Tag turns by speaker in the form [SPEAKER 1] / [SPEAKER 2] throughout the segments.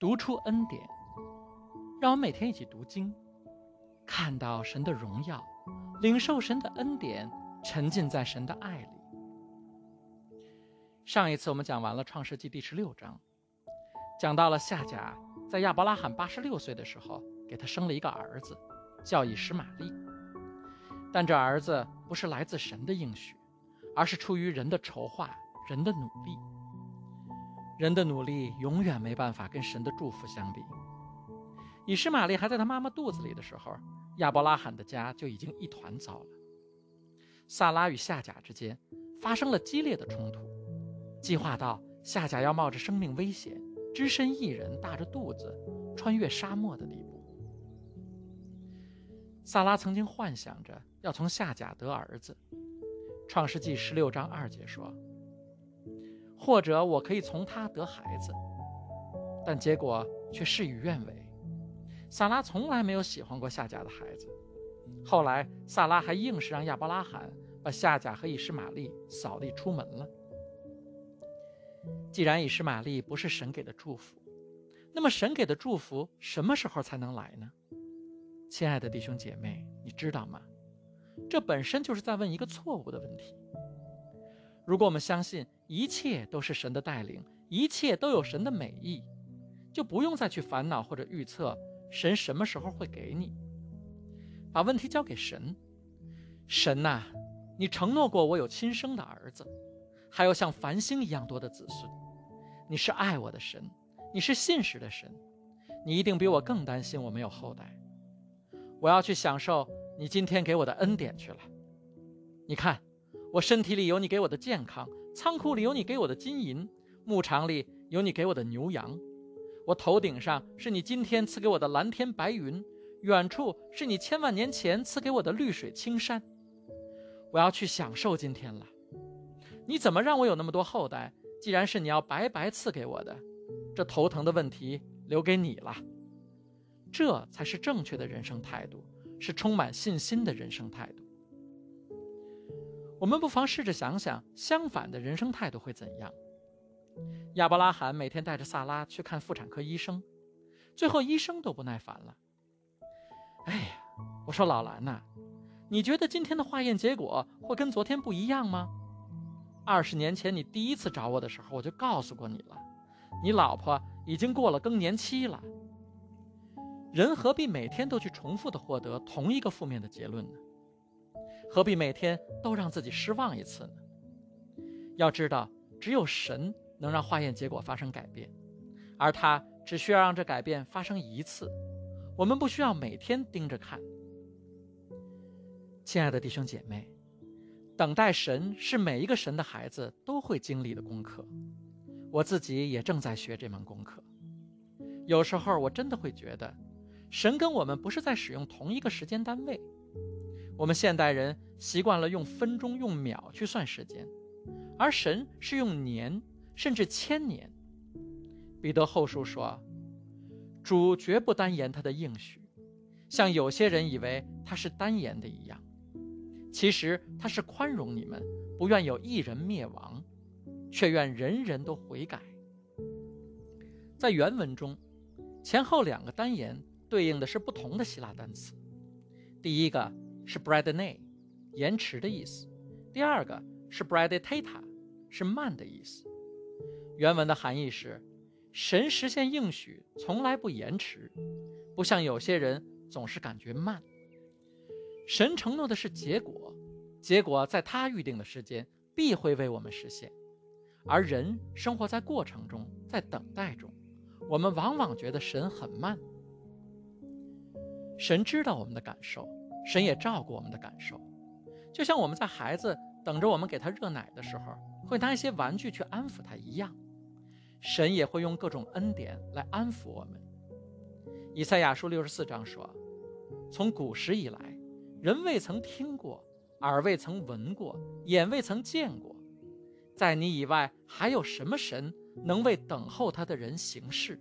[SPEAKER 1] 读出恩典，让我们每天一起读经，看到神的荣耀，领受神的恩典，沉浸在神的爱里。上一次我们讲完了创世纪第十六章，讲到了夏甲在亚伯拉罕八十六岁的时候，给他生了一个儿子，叫以实玛利。但这儿子不是来自神的应许，而是出于人的筹划、人的努力。人的努力永远没办法跟神的祝福相比。以实玛利还在他妈妈肚子里的时候，亚伯拉罕的家就已经一团糟了。萨拉与夏甲之间发生了激烈的冲突，计划到夏甲要冒着生命危险，只身一人大着肚子穿越沙漠的地步。萨拉曾经幻想着要从夏甲得儿子，《创世纪》十六章二节说。或者我可以从他得孩子，但结果却事与愿违。萨拉从来没有喜欢过夏甲的孩子。后来，萨拉还硬是让亚伯拉罕把夏甲和以实玛利扫地出门了。既然以实玛利不是神给的祝福，那么神给的祝福什么时候才能来呢？亲爱的弟兄姐妹，你知道吗？这本身就是在问一个错误的问题。如果我们相信一切都是神的带领，一切都有神的美意，就不用再去烦恼或者预测神什么时候会给你。把问题交给神，神呐，你承诺过我有亲生的儿子，还有像繁星一样多的子孙。你是爱我的神，你是信实的神，你一定比我更担心我没有后代。我要去享受你今天给我的恩典去了。你看。我身体里有你给我的健康，仓库里有你给我的金银，牧场里有你给我的牛羊，我头顶上是你今天赐给我的蓝天白云，远处是你千万年前赐给我的绿水青山。我要去享受今天了。你怎么让我有那么多后代？既然是你要白白赐给我的，这头疼的问题留给你了。这才是正确的人生态度，是充满信心的人生态度。我们不妨试着想想，相反的人生态度会怎样？亚伯拉罕每天带着萨拉去看妇产科医生，最后医生都不耐烦了。哎呀，我说老兰呐，你觉得今天的化验结果会跟昨天不一样吗？二十年前你第一次找我的时候，我就告诉过你了，你老婆已经过了更年期了。人何必每天都去重复的获得同一个负面的结论呢？何必每天都让自己失望一次呢？要知道，只有神能让化验结果发生改变，而他只需要让这改变发生一次。我们不需要每天盯着看。亲爱的弟兄姐妹，等待神是每一个神的孩子都会经历的功课。我自己也正在学这门功课。有时候我真的会觉得，神跟我们不是在使用同一个时间单位。我们现代人习惯了用分钟、用秒去算时间，而神是用年，甚至千年。彼得后书说：“主绝不单言他的应许，像有些人以为他是单言的一样。其实他是宽容你们，不愿有一人灭亡，却愿人人都悔改。”在原文中，前后两个单言对应的是不同的希腊单词，第一个。是 bradnay，延迟的意思。第二个是 bradtata，是慢的意思。原文的含义是：神实现应许从来不延迟，不像有些人总是感觉慢。神承诺的是结果，结果在他预定的时间必会为我们实现。而人生活在过程中，在等待中，我们往往觉得神很慢。神知道我们的感受。神也照顾我们的感受，就像我们在孩子等着我们给他热奶的时候，会拿一些玩具去安抚他一样，神也会用各种恩典来安抚我们。以赛亚书六十四章说：“从古时以来，人未曾听过，耳未曾闻过，眼未曾见过，在你以外还有什么神能为等候他的人行事？”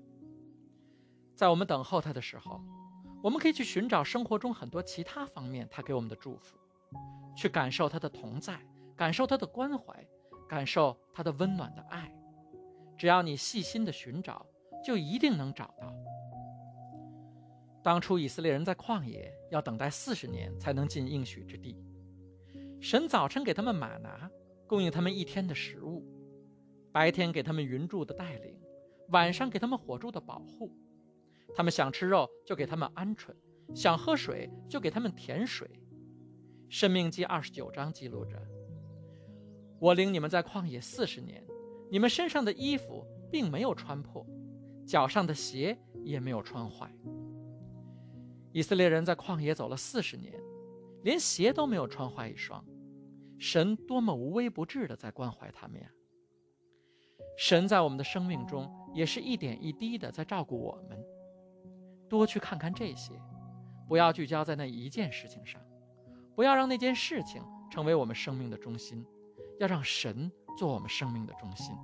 [SPEAKER 1] 在我们等候他的时候。我们可以去寻找生活中很多其他方面他给我们的祝福，去感受他的同在，感受他的关怀，感受他的温暖的爱。只要你细心的寻找，就一定能找到。当初以色列人在旷野要等待四十年才能进应许之地，神早晨给他们马拿，供应他们一天的食物；白天给他们云柱的带领，晚上给他们火柱的保护。他们想吃肉就给他们鹌鹑，想喝水就给他们甜水。生命记二十九章记录着：我领你们在旷野四十年，你们身上的衣服并没有穿破，脚上的鞋也没有穿坏。以色列人在旷野走了四十年，连鞋都没有穿坏一双。神多么无微不至的在关怀他们呀！神在我们的生命中也是一点一滴的在照顾我们。多去看看这些，不要聚焦在那一件事情上，不要让那件事情成为我们生命的中心，要让神做我们生命的中心。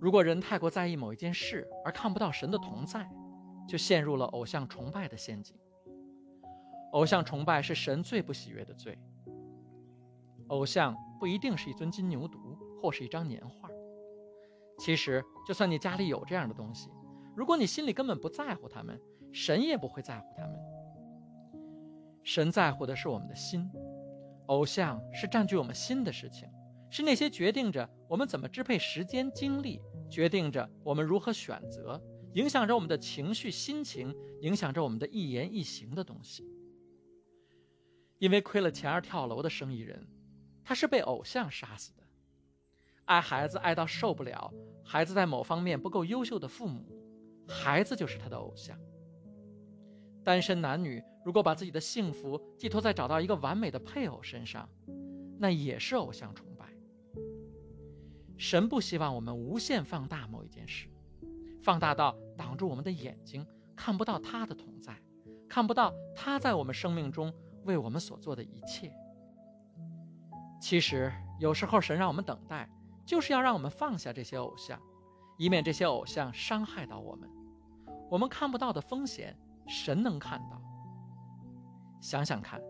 [SPEAKER 1] 如果人太过在意某一件事而看不到神的同在，就陷入了偶像崇拜的陷阱。偶像崇拜是神最不喜悦的罪。偶像不一定是一尊金牛犊或是一张年画，其实就算你家里有这样的东西。如果你心里根本不在乎他们，神也不会在乎他们。神在乎的是我们的心，偶像是占据我们心的事情，是那些决定着我们怎么支配时间精力，决定着我们如何选择，影响着我们的情绪心情，影响着我们的一言一行的东西。因为亏了钱而跳楼的生意人，他是被偶像杀死的；爱孩子爱到受不了，孩子在某方面不够优秀的父母。孩子就是他的偶像。单身男女如果把自己的幸福寄托在找到一个完美的配偶身上，那也是偶像崇拜。神不希望我们无限放大某一件事，放大到挡住我们的眼睛，看不到他的同在，看不到他在我们生命中为我们所做的一切。其实有时候神让我们等待，就是要让我们放下这些偶像。以免这些偶像伤害到我们，我们看不到的风险，神能看到。想想看，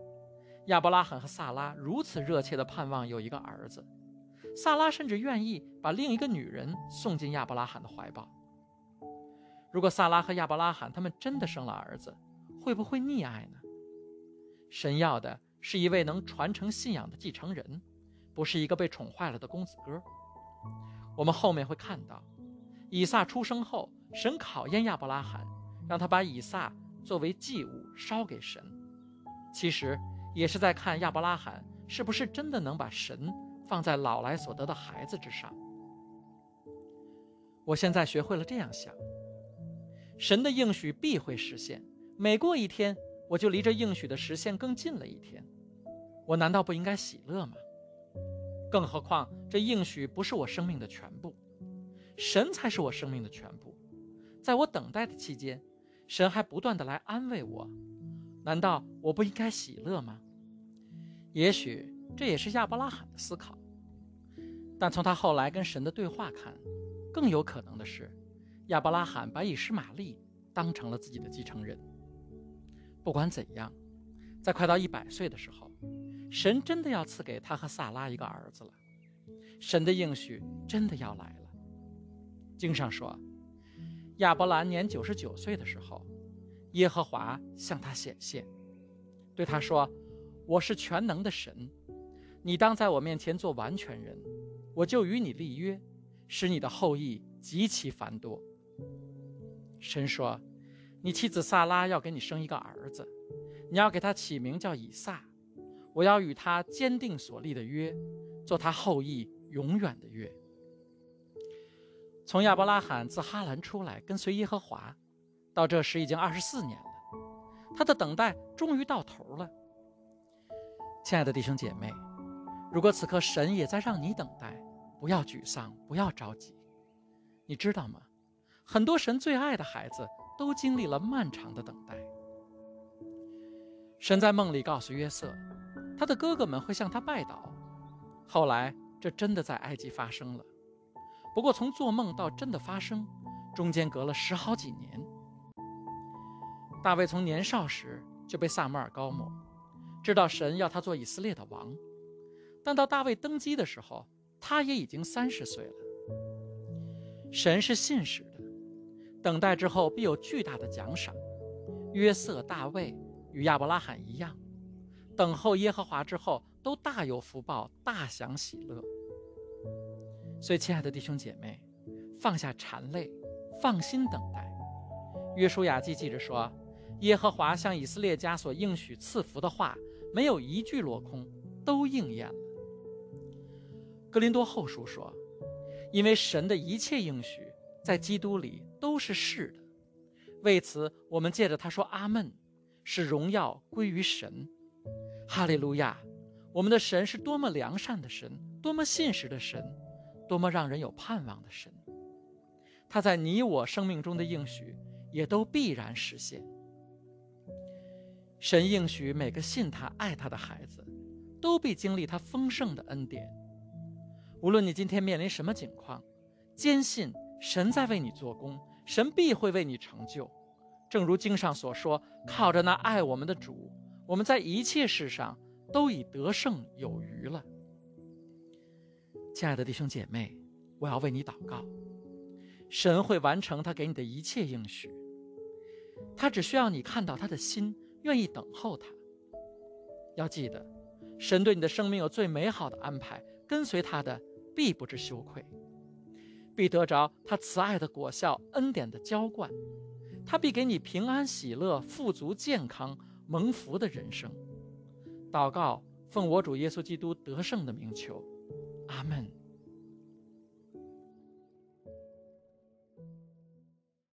[SPEAKER 1] 亚伯拉罕和萨拉如此热切地盼望有一个儿子，萨拉甚至愿意把另一个女人送进亚伯拉罕的怀抱。如果萨拉和亚伯拉罕他们真的生了儿子，会不会溺爱呢？神要的是一位能传承信仰的继承人，不是一个被宠坏了的公子哥。我们后面会看到。以撒出生后，神考验亚伯拉罕，让他把以撒作为祭物烧给神。其实也是在看亚伯拉罕是不是真的能把神放在老来所得的孩子之上。我现在学会了这样想：神的应许必会实现，每过一天，我就离这应许的实现更近了一天。我难道不应该喜乐吗？更何况这应许不是我生命的全部。神才是我生命的全部，在我等待的期间，神还不断的来安慰我，难道我不应该喜乐吗？也许这也是亚伯拉罕的思考，但从他后来跟神的对话看，更有可能的是，亚伯拉罕把以实玛利当成了自己的继承人。不管怎样，在快到一百岁的时候，神真的要赐给他和萨拉一个儿子了，神的应许真的要来了。经上说，亚伯兰年九十九岁的时候，耶和华向他显现，对他说：“我是全能的神，你当在我面前做完全人，我就与你立约，使你的后裔极其繁多。”神说：“你妻子萨拉要给你生一个儿子，你要给他起名叫以撒，我要与他坚定所立的约，做他后裔永远的约。”从亚伯拉罕自哈兰出来跟随耶和华，到这时已经二十四年了，他的等待终于到头了。亲爱的弟兄姐妹，如果此刻神也在让你等待，不要沮丧，不要着急。你知道吗？很多神最爱的孩子都经历了漫长的等待。神在梦里告诉约瑟，他的哥哥们会向他拜倒。后来，这真的在埃及发生了。不过，从做梦到真的发生，中间隔了十好几年。大卫从年少时就被萨摩尔高抹，知道神要他做以色列的王。但到大卫登基的时候，他也已经三十岁了。神是信使的，等待之后必有巨大的奖赏。约瑟、大卫与亚伯拉罕一样，等候耶和华之后，都大有福报，大享喜乐。所以，亲爱的弟兄姐妹，放下馋泪，放心等待。约书亚记记着说：“耶和华向以色列家所应许赐福的话，没有一句落空，都应验了。”格林多后书说：“因为神的一切应许，在基督里都是是的。为此，我们借着他说阿门，使荣耀归于神。哈利路亚！我们的神是多么良善的神，多么信实的神，多么让人有盼望的神。他在你我生命中的应许。”也都必然实现。神应许每个信他、爱他的孩子，都必经历他丰盛的恩典。无论你今天面临什么境况，坚信神在为你做工，神必会为你成就。正如经上所说：“靠着那爱我们的主，我们在一切事上都已得胜有余了。”亲爱的弟兄姐妹，我要为你祷告，神会完成他给你的一切应许。他只需要你看到他的心，愿意等候他。要记得，神对你的生命有最美好的安排，跟随他的必不知羞愧，必得着他慈爱的果效、恩典的浇灌。他必给你平安、喜乐、富足、健康、蒙福的人生。祷告，奉我主耶稣基督得胜的名求，阿门。